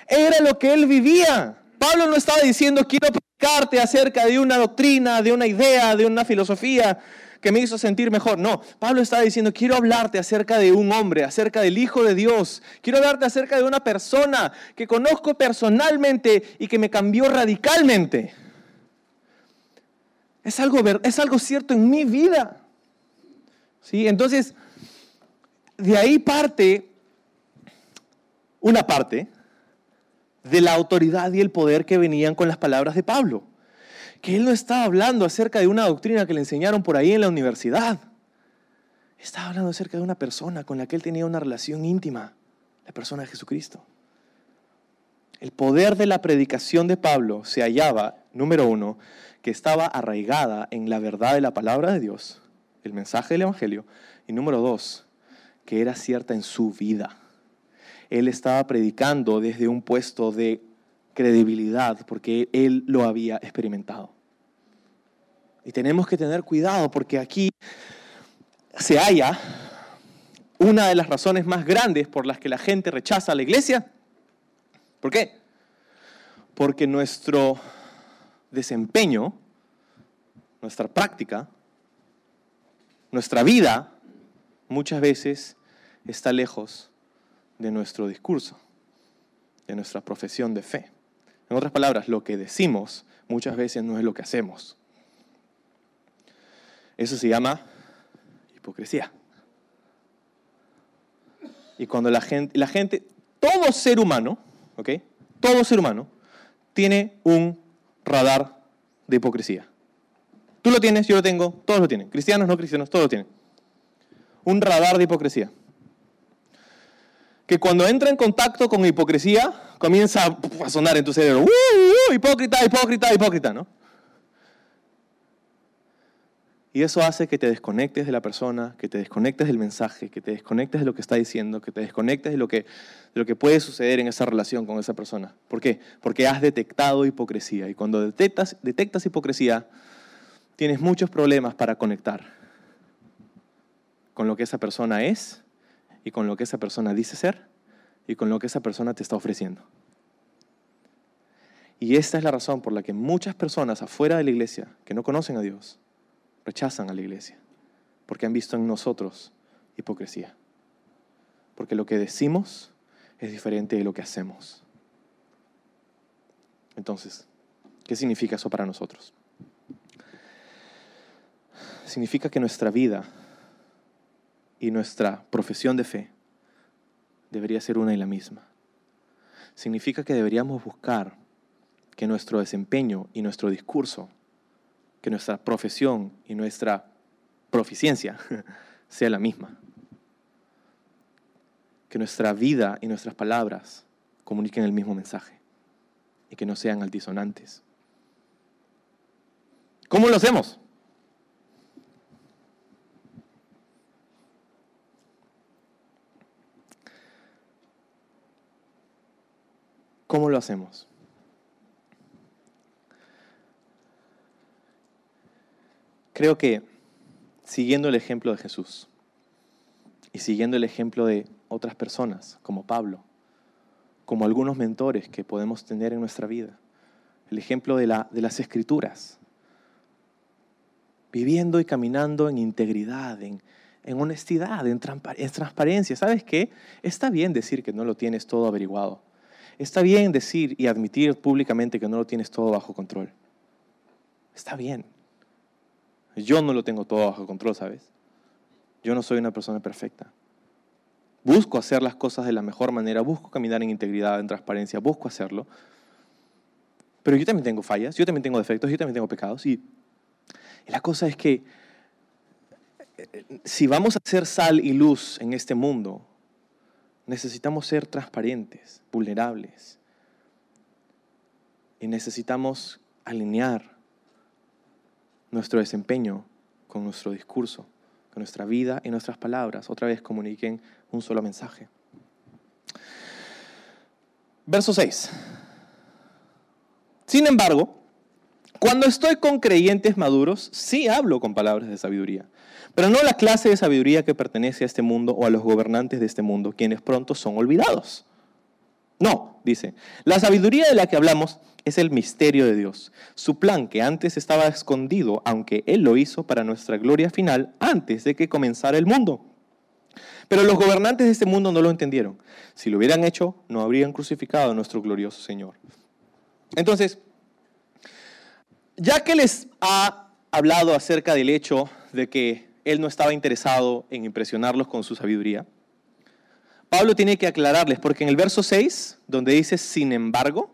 Era lo que él vivía. Pablo no estaba diciendo, quiero predicarte acerca de una doctrina, de una idea, de una filosofía que me hizo sentir mejor. No, Pablo estaba diciendo, quiero hablarte acerca de un hombre, acerca del Hijo de Dios. Quiero hablarte acerca de una persona que conozco personalmente y que me cambió radicalmente. Es algo, es algo cierto en mi vida. ¿Sí? Entonces, de ahí parte una parte de la autoridad y el poder que venían con las palabras de Pablo. Que él no estaba hablando acerca de una doctrina que le enseñaron por ahí en la universidad. Estaba hablando acerca de una persona con la que él tenía una relación íntima, la persona de Jesucristo. El poder de la predicación de Pablo se hallaba, número uno, que estaba arraigada en la verdad de la palabra de Dios, el mensaje del Evangelio, y número dos, que era cierta en su vida. Él estaba predicando desde un puesto de credibilidad porque él lo había experimentado. Y tenemos que tener cuidado porque aquí se halla una de las razones más grandes por las que la gente rechaza a la iglesia. ¿Por qué? Porque nuestro desempeño, nuestra práctica, nuestra vida muchas veces está lejos de nuestro discurso, de nuestra profesión de fe. En otras palabras, lo que decimos muchas veces no es lo que hacemos. Eso se llama hipocresía. Y cuando la gente, la gente, todo ser humano, ¿ok? Todo ser humano tiene un radar de hipocresía. Tú lo tienes, yo lo tengo, todos lo tienen. Cristianos, no cristianos, todos lo tienen. Un radar de hipocresía. Que cuando entra en contacto con hipocresía, comienza a sonar en tu cerebro. ¡Uh, uh, hipócrita, hipócrita, hipócrita! ¿no? Y eso hace que te desconectes de la persona, que te desconectes del mensaje, que te desconectes de lo que está diciendo, que te desconectes de lo que, de lo que puede suceder en esa relación con esa persona. ¿Por qué? Porque has detectado hipocresía. Y cuando detectas, detectas hipocresía, tienes muchos problemas para conectar con lo que esa persona es y con lo que esa persona dice ser y con lo que esa persona te está ofreciendo. Y esta es la razón por la que muchas personas afuera de la iglesia que no conocen a Dios, rechazan a la iglesia, porque han visto en nosotros hipocresía. Porque lo que decimos es diferente de lo que hacemos. Entonces, ¿qué significa eso para nosotros? Significa que nuestra vida y nuestra profesión de fe debería ser una y la misma. Significa que deberíamos buscar que nuestro desempeño y nuestro discurso que nuestra profesión y nuestra proficiencia (laughs) sea la misma. Que nuestra vida y nuestras palabras comuniquen el mismo mensaje y que no sean altisonantes. ¿Cómo lo hacemos? ¿Cómo lo hacemos? Creo que siguiendo el ejemplo de Jesús y siguiendo el ejemplo de otras personas, como Pablo, como algunos mentores que podemos tener en nuestra vida, el ejemplo de, la, de las escrituras, viviendo y caminando en integridad, en, honestidad, en, en transparencia. ¿Sabes qué? Está bien decir que no lo tienes todo averiguado. Está bien decir y admitir públicamente que no lo tienes todo bajo control. Está bien. Yo no lo tengo todo bajo control, ¿sabes? Yo no soy una persona perfecta. Busco hacer las cosas de la mejor manera, busco caminar en integridad, en transparencia, busco hacerlo. Pero yo también tengo fallas, yo también tengo defectos, yo también tengo pecados. Y, la cosa es que eh, si vamos a ser sal y luz en este mundo, necesitamos ser transparentes, vulnerables. Y necesitamos alinear nuestro desempeño, con nuestro discurso, con nuestra vida y nuestras palabras, otra vez comuniquen un solo mensaje. Verso 6. Sin embargo, cuando estoy con creyentes maduros, sí hablo con palabras de sabiduría, pero no la clase de sabiduría que pertenece a este mundo o a los gobernantes de este mundo, quienes pronto son olvidados. No, dice, la sabiduría de la que hablamos es el misterio de Dios, su plan que antes estaba escondido, aunque Él lo hizo para nuestra gloria final antes de que comenzara el mundo. Pero los gobernantes de este mundo no lo entendieron. Si lo hubieran hecho, no habrían crucificado a nuestro glorioso Señor. Entonces, ya que les ha hablado acerca del hecho de que Él no estaba interesado en impresionarlos con su sabiduría, Pablo tiene que aclararles, porque en el verso 6, donde dice sin embargo,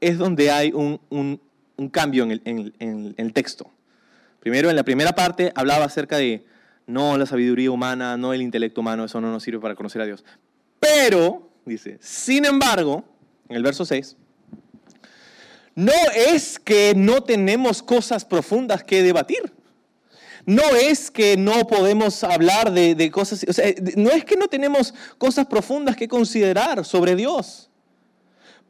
es donde hay un, cambio en el, texto. Primero, en la primera parte hablaba acerca de no la sabiduría humana, no el intelecto humano, eso no nos sirve para conocer a Dios. Pero, dice, sin embargo, en el verso 6, no es que no tenemos cosas profundas que debatir. No es que no podemos hablar de, de cosas, o sea, no es que no tenemos cosas profundas que considerar sobre Dios.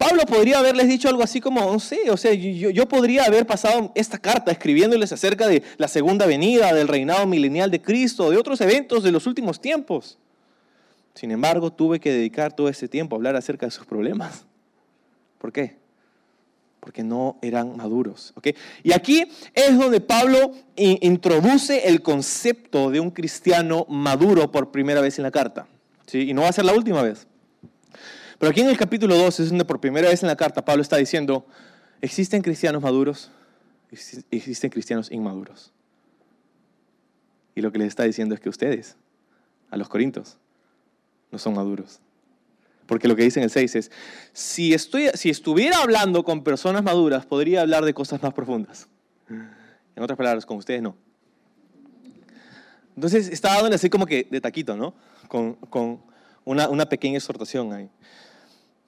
Pablo podría haberles dicho algo así como, no sé, o sea, yo, podría haber pasado esta carta escribiéndoles acerca de la segunda venida, del reinado milenial de Cristo, de otros eventos de los últimos tiempos. Sin embargo, tuve que dedicar todo ese tiempo a hablar acerca de sus problemas. ¿Por qué? Porque no eran maduros. Y aquí es donde Pablo introduce el concepto de un cristiano maduro por primera vez en la carta. ¿sí? Y no va a ser la última vez. Pero aquí en el capítulo 2 es donde por primera vez en la carta Pablo está diciendo, ¿existen cristianos maduros? Existen cristianos inmaduros. Y lo que les está diciendo es que ustedes, a los corintios, no son maduros. Porque lo que dice en el 6 es, si, estoy, si estuviera hablando con personas maduras, podría hablar de cosas más profundas. En otras palabras, con ustedes no. Entonces está dándole así como que de taquito, ¿no? Con, una, pequeña exhortación ahí.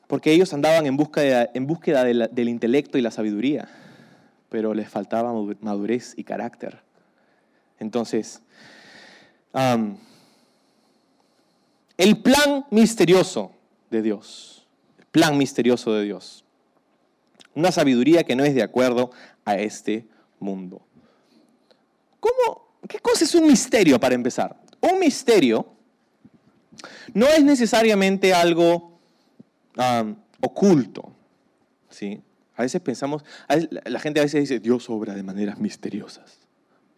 Porque ellos andaban en búsqueda, en búsqueda del intelecto y la sabiduría, pero les faltaba madurez y carácter. Entonces, el plan misterioso de Dios. El plan misterioso de Dios. Una sabiduría que no es de acuerdo a este mundo. ¿Cómo, ¿Qué cosa es un misterio para empezar? Un misterio no es necesariamente algo oculto. ¿sí? A veces pensamos, la gente a veces dice, Dios obra de maneras misteriosas.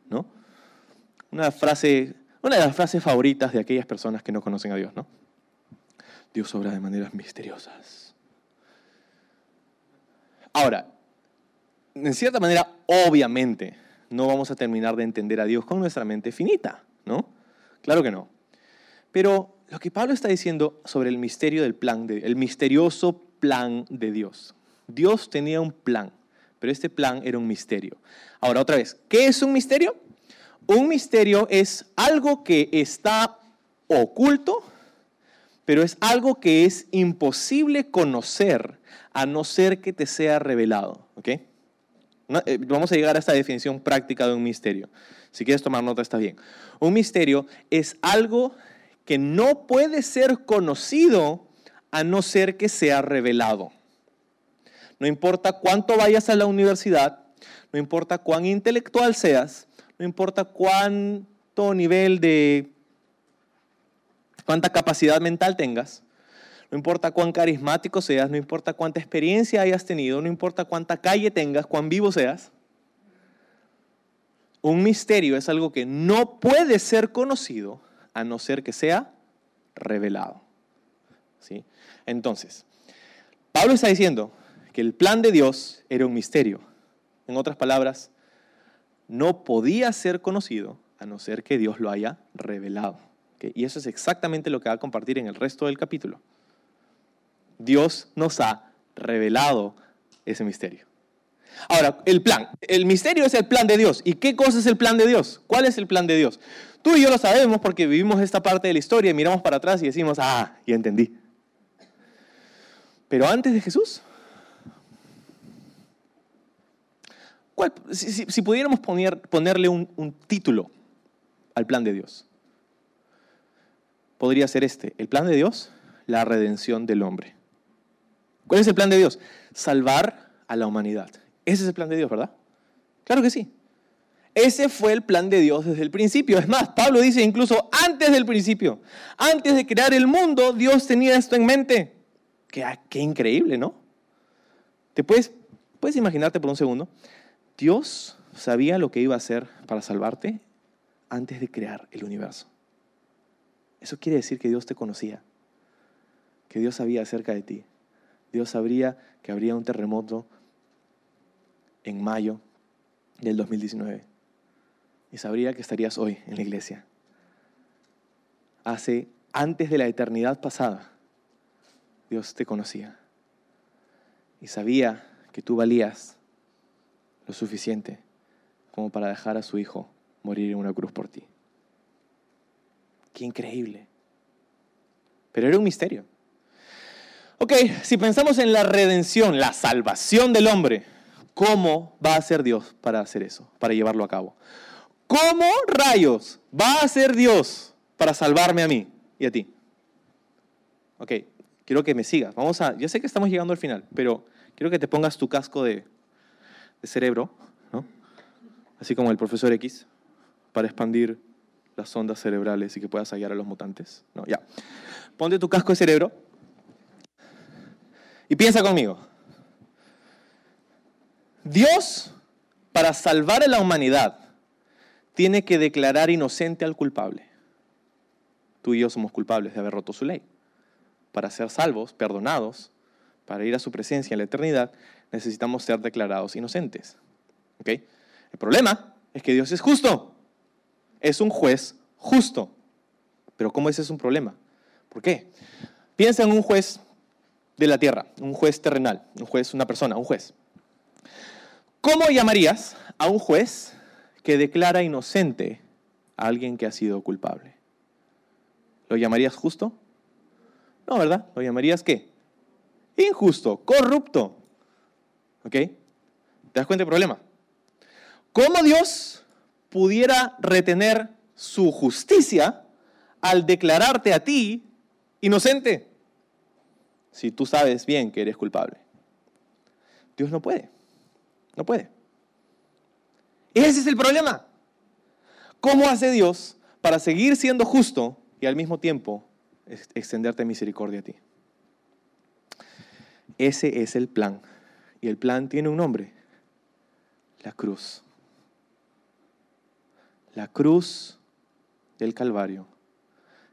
¿no? Una, frase, una de las frases favoritas de aquellas personas que no conocen a Dios. ¿no? Dios obra de maneras misteriosas. Ahora, en cierta manera, obviamente, no vamos a terminar de entender a Dios con nuestra mente finita, ¿no? Claro que no. Pero lo que Pablo está diciendo sobre el misterio del plan, de, el misterioso plan de Dios. Dios tenía un plan, pero este plan era un misterio. Ahora, otra vez, ¿qué es un misterio? Un misterio es algo que está oculto, pero es algo que es imposible conocer a no ser que te sea revelado. Eh, vamos a llegar a esta definición práctica de un misterio. Si quieres tomar nota, está bien. Un misterio es algo que no puede ser conocido a no ser que sea revelado. No importa cuánto vayas a la universidad, no importa cuán intelectual seas, no importa cuánto nivel de cuánta capacidad mental tengas, no importa cuán carismático seas, no importa cuánta experiencia hayas tenido, no importa cuánta calle tengas, cuán vivo seas. Un misterio es algo que no puede ser conocido a no ser que sea revelado. ¿Sí? Entonces, Pablo está diciendo que el plan de Dios era un misterio. En otras palabras, no podía ser conocido a no ser que Dios lo haya revelado. Y eso es exactamente lo que va a compartir en el resto del capítulo. Dios nos ha revelado ese misterio. Ahora, el plan. El misterio es el plan de Dios. ¿Y qué cosa es el plan de Dios? ¿Cuál es el plan de Dios? Tú y yo lo sabemos porque vivimos esta parte de la historia y miramos para atrás y decimos, ah, ya entendí. Pero antes de Jesús, si, pudiéramos ponerle un título al plan de Dios, podría ser este, el plan de Dios, la redención del hombre. ¿Cuál es el plan de Dios? Salvar a la humanidad. Ese es el plan de Dios, ¿verdad? Claro que sí. Ese fue el plan de Dios desde el principio. Es más, Pablo dice incluso antes del principio, antes de crear el mundo, Dios tenía esto en mente. Qué, qué increíble, ¿no? ¿Te puedes, puedes imaginarte por un segundo? Dios sabía lo que iba a hacer para salvarte antes de crear el universo. Eso quiere decir que Dios te conocía, que Dios sabía acerca de ti. Dios sabría que habría un terremoto en mayo del 2019 y sabría que estarías hoy en la iglesia. Hace antes de la eternidad pasada, Dios te conocía y sabía que tú valías lo suficiente como para dejar a su hijo morir en una cruz por ti. Qué increíble. Pero era un misterio. Ok, si pensamos en la redención, la salvación del hombre, ¿cómo va a ser Dios para hacer eso, para llevarlo a cabo? ¿Cómo rayos va a ser Dios para salvarme a mí y a ti? Ok, quiero que me sigas. Vamos a, yo sé que estamos llegando al final, pero quiero que te pongas tu casco de, de cerebro, ¿no? Así como el profesor X, para expandir las ondas cerebrales y que puedas hallar a los mutantes. No, ya. Ponte tu casco de cerebro y piensa conmigo. Dios, para salvar a la humanidad, tiene que declarar inocente al culpable. Tú y yo somos culpables de haber roto su ley. Para ser salvos, perdonados, para ir a su presencia en la eternidad, necesitamos ser declarados inocentes. ¿Ok? El problema es que Dios es justo. Es un juez justo. Pero ¿cómo ese es un problema? ¿Por qué? Piensa en un juez de la tierra, un juez terrenal, un juez, una persona, un juez. ¿Cómo llamarías a un juez que declara inocente a alguien que ha sido culpable? ¿Lo llamarías justo? No, ¿verdad? ¿Lo llamarías qué? Injusto, corrupto. ¿Ok? ¿Te das cuenta del problema? ¿Cómo Dios pudiera retener su justicia al declararte a ti inocente? Si tú sabes bien que eres culpable. Dios no puede. No puede. Ese es el problema. ¿Cómo hace Dios para seguir siendo justo y al mismo tiempo extenderte misericordia a ti? Ese es el plan. Y el plan tiene un nombre. La cruz. La cruz del Calvario.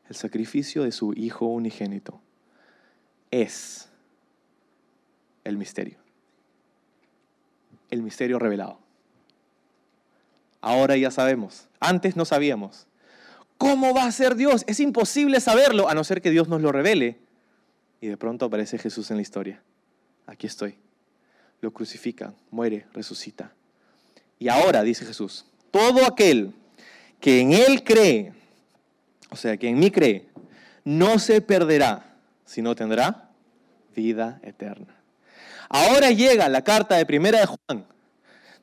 El sacrificio de su Hijo unigénito. Es el misterio. El misterio revelado. Ahora ya sabemos. Antes no sabíamos. ¿Cómo va a ser Dios? Es imposible saberlo a no ser que Dios nos lo revele. Y de pronto aparece Jesús en la historia. Aquí estoy lo crucifican, muere, resucita. Y ahora, dice Jesús, todo aquel que en Él cree, o sea, que en mí cree, no se perderá, sino tendrá vida eterna. Ahora llega la carta de primera de Juan,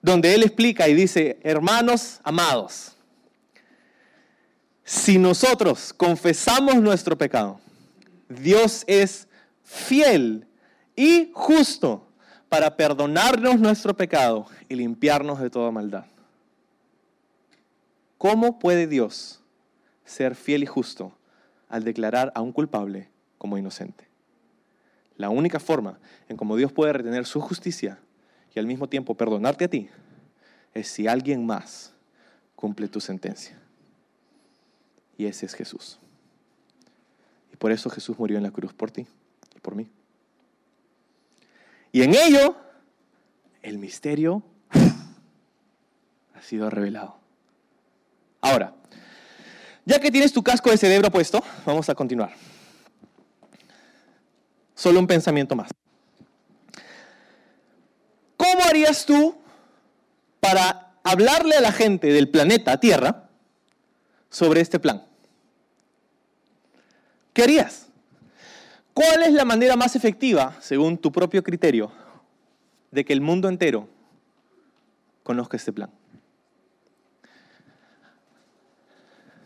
donde él explica y dice, hermanos amados, si nosotros confesamos nuestro pecado, Dios es fiel y justo para perdonarnos nuestro pecado y limpiarnos de toda maldad. ¿Cómo puede Dios ser fiel y justo al declarar a un culpable como inocente? La única forma en cómo Dios puede retener su justicia y al mismo tiempo perdonarte a ti es si alguien más cumple tu sentencia. Y ese es Jesús. Y por eso Jesús murió en la cruz por ti y por mí. Y en ello, el misterio ha sido revelado. Ahora, ya que tienes tu casco de cerebro puesto, vamos a continuar. Solo un pensamiento más. ¿Cómo harías tú para hablarle a la gente del planeta Tierra sobre este plan? ¿Qué harías? ¿Cuál es la manera más efectiva, según tu propio criterio, de que el mundo entero conozca este plan?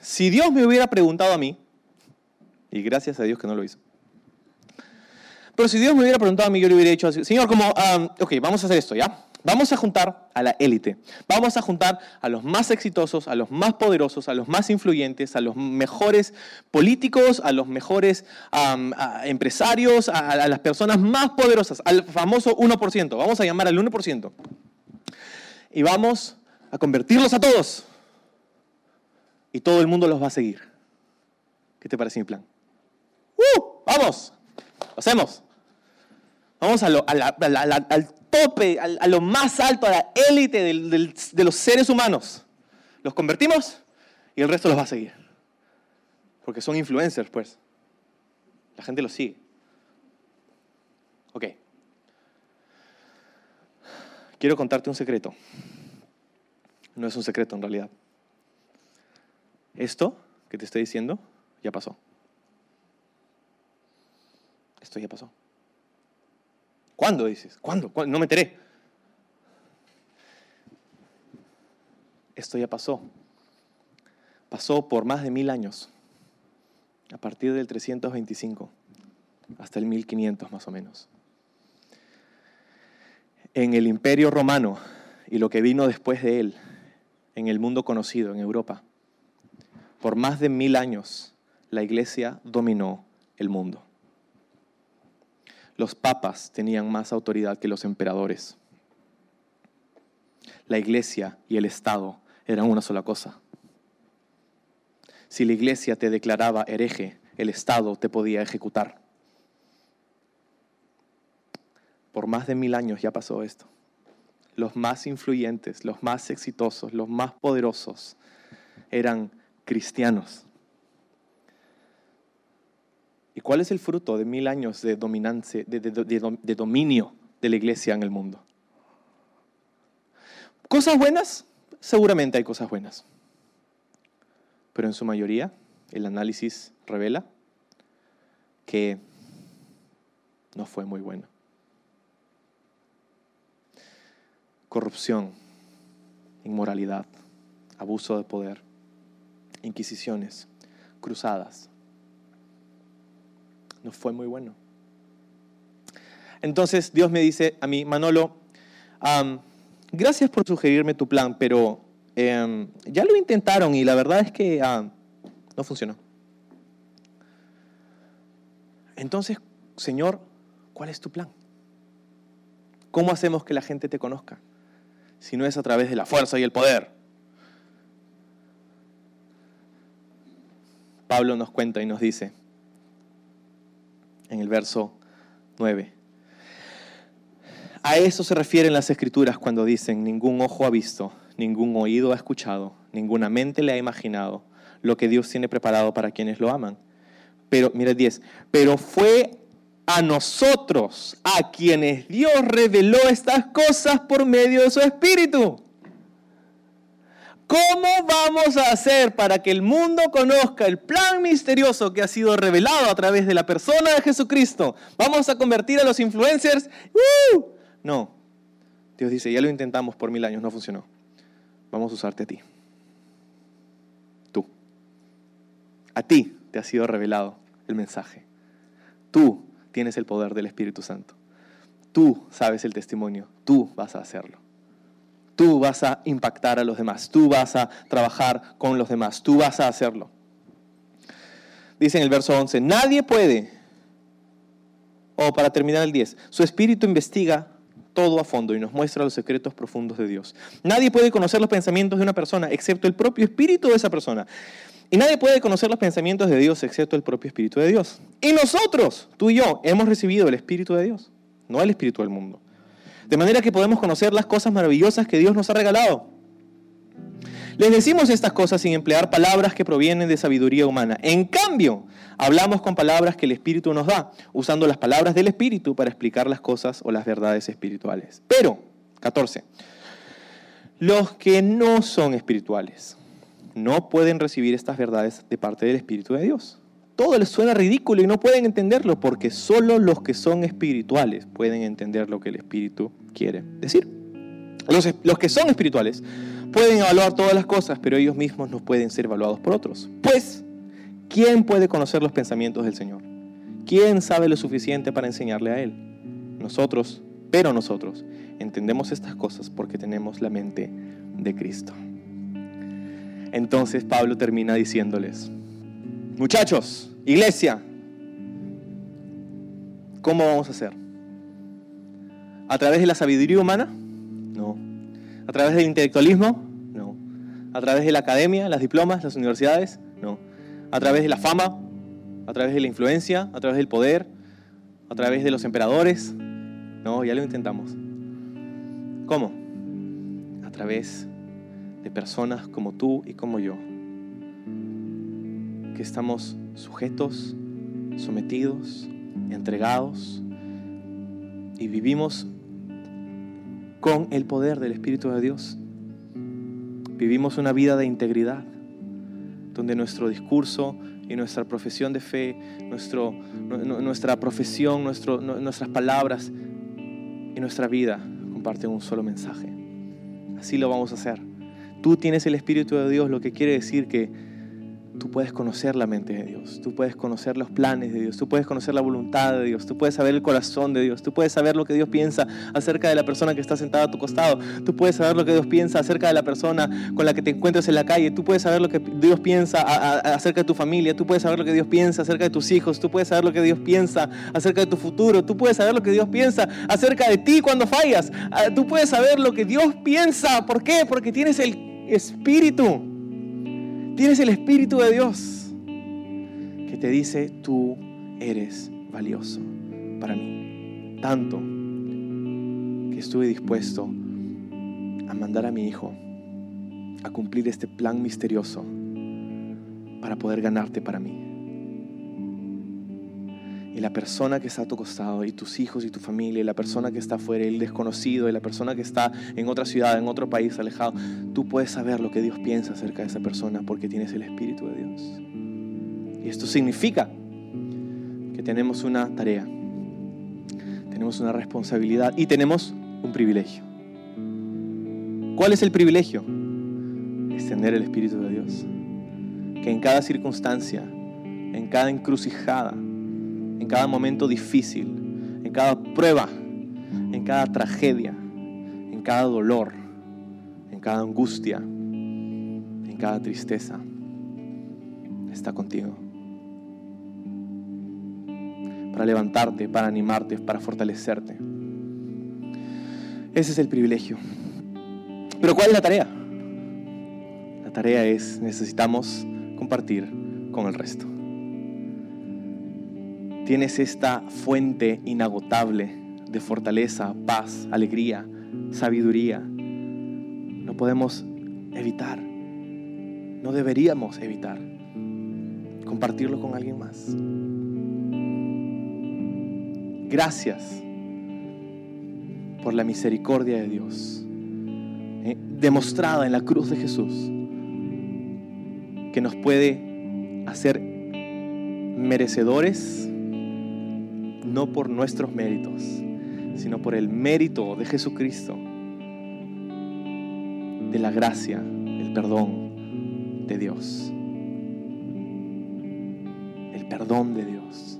Si Dios me hubiera preguntado a mí, y gracias a Dios que no lo hizo, pero si Dios me hubiera preguntado a mí, yo le hubiera dicho, Señor, como, ok, vamos a hacer esto, ¿ya? Vamos a juntar a la élite. Vamos a juntar a los más exitosos, a los más poderosos, a los más influyentes, a los mejores políticos, a los mejores empresarios, a, a, las personas más poderosas, al famoso 1%. Vamos a llamar al 1%. Y vamos a convertirlos a todos. Y todo el mundo los va a seguir. ¿Qué te parece mi plan? ¡Uh! ¡Vamos! Lo hacemos. Vamos a lo, al tope, a, lo más alto, a la élite de los seres humanos. Los convertimos y el resto los va a seguir. Porque son influencers, pues. La gente los sigue. Ok. Quiero contarte un secreto. No es un secreto en realidad. Esto que te estoy diciendo ya pasó. Esto ya pasó. ¿Cuándo dices? ¿Cuándo? No me enteré. Esto ya pasó. Pasó por más de mil años. A partir del 325 hasta el 1500 más o menos. En el imperio romano y lo que vino después de él, en el mundo conocido, en Europa, por más de mil años la iglesia dominó el mundo los papas tenían más autoridad que los emperadores. la iglesia y el Estado eran una sola cosa. Si la iglesia te declaraba hereje, el Estado te podía ejecutar. Por más de mil años ya pasó esto. Los más influyentes, los más exitosos, los más poderosos eran cristianos. ¿Y cuál es el fruto de mil años de, dominancia, de, dominio de la iglesia en el mundo? ¿Cosas buenas? Seguramente hay cosas buenas. Pero en su mayoría, el análisis revela que no fue muy bueno. Corrupción, inmoralidad, abuso de poder, inquisiciones, cruzadas. No fue muy bueno. Entonces Dios me dice a mí, Manolo, gracias por sugerirme tu plan, pero em, ya lo intentaron y la verdad es que no funcionó. Entonces, Señor, ¿cuál es tu plan? ¿Cómo hacemos que la gente te conozca? Si no es a través de la fuerza y el poder. Pablo nos cuenta y nos dice en el verso 9. A eso se refieren las escrituras cuando dicen, ningún ojo ha visto, ningún oído ha escuchado, ninguna mente le ha imaginado lo que Dios tiene preparado para quienes lo aman. Pero, mira 10, pero fue a nosotros a quienes Dios reveló estas cosas por medio de su Espíritu. ¿Cómo vamos a hacer para que el mundo conozca el plan misterioso que ha sido revelado a través de la persona de Jesucristo? ¿Vamos a convertir a los influencers? ¡Uh! No. Dios dice, ya lo intentamos por mil años, no funcionó. Vamos a usarte a ti. Tú. A ti te ha sido revelado el mensaje. Tú tienes el poder del Espíritu Santo. Tú sabes el testimonio. Tú vas a hacerlo. Tú vas a impactar a los demás, tú vas a trabajar con los demás, tú vas a hacerlo. Dice en el verso 11, nadie puede, o para terminar el 10, su espíritu investiga todo a fondo y nos muestra los secretos profundos de Dios. Nadie puede conocer los pensamientos de una persona excepto el propio espíritu de esa persona. Y nadie puede conocer los pensamientos de Dios excepto el propio espíritu de Dios. Y nosotros, tú y yo, hemos recibido el espíritu de Dios, no el espíritu del mundo de manera que podemos conocer las cosas maravillosas que Dios nos ha regalado. Les decimos estas cosas sin emplear palabras que provienen de sabiduría humana. En cambio, hablamos con palabras que el Espíritu nos da, usando las palabras del Espíritu para explicar las cosas o las verdades espirituales. Pero, 14, los que no son espirituales no pueden recibir estas verdades de parte del Espíritu de Dios todo les suena ridículo y no pueden entenderlo porque solo los que son espirituales pueden entender lo que el Espíritu quiere decir. Los, los, que son espirituales pueden evaluar todas las cosas, pero ellos mismos no pueden ser evaluados por otros. Pues, ¿quién puede conocer los pensamientos del Señor? ¿Quién sabe lo suficiente para enseñarle a Él? Nosotros, pero nosotros, entendemos estas cosas porque tenemos la mente de Cristo. Entonces Pablo termina diciéndoles, Muchachos, iglesia, ¿cómo vamos a hacer? ¿A través de la sabiduría humana? No. ¿A través del intelectualismo? No. ¿A través de la academia, las diplomas, las universidades? No. ¿A través de la fama? ¿A través de la influencia? ¿A través del poder? ¿A través de los emperadores? No, ya lo intentamos. ¿Cómo? A través de personas como tú y como yo que estamos sujetos, sometidos, entregados y vivimos con el poder del Espíritu de Dios. Vivimos una vida de integridad, donde nuestro discurso y nuestra profesión de fe, nuestra profesión, nuestras palabras y nuestra vida comparten un solo mensaje. Así lo vamos a hacer. Tú tienes el Espíritu de Dios, lo que quiere decir que tú puedes conocer la mente de Dios, tú puedes conocer los planes de Dios, tú puedes conocer la voluntad de Dios, tú puedes saber el corazón de Dios, tú puedes saber lo que Dios piensa acerca de la persona que está sentada a tu costado, tú puedes saber lo que Dios piensa acerca de la persona con la que te encuentras en la calle, tú puedes saber lo que Dios piensa acerca de tu familia, tú puedes saber lo que Dios piensa acerca de tus hijos, tú puedes saber lo que Dios piensa acerca de tu futuro, tú puedes saber lo que Dios piensa acerca de ti cuando fallas, ah, tú puedes saber lo que Dios piensa, ¿por qué? Porque tienes el Espíritu. Tienes el Espíritu de Dios que te dice, tú eres valioso para mí. Tanto que estuve dispuesto a mandar a mi hijo a cumplir este plan misterioso para poder ganarte para mí. Y la persona que está a tu costado, y tus hijos y tu familia, y la persona que está afuera, el desconocido, y la persona que está en otra ciudad, en otro país alejado, tú puedes saber lo que Dios piensa acerca de esa persona porque tienes el Espíritu de Dios. Y esto significa que tenemos una tarea, tenemos una responsabilidad y tenemos un privilegio. ¿Cuál es el privilegio? Extender el Espíritu de Dios. Que en cada circunstancia, en cada encrucijada, en cada momento difícil, en cada prueba, en cada tragedia, en cada dolor, en cada angustia, en cada tristeza, está contigo. Para levantarte, para animarte, para fortalecerte. Ese es el privilegio. Pero ¿cuál es la tarea? La tarea es, necesitamos compartir con el resto tienes esta fuente inagotable de fortaleza, paz, alegría, sabiduría. No podemos evitar, no deberíamos evitar compartirlo con alguien más. Gracias por la misericordia de Dios, eh, demostrada en la cruz de Jesús, que nos puede hacer merecedores no por nuestros méritos, sino por el mérito de Jesucristo, de la gracia, el perdón de Dios. El perdón de Dios.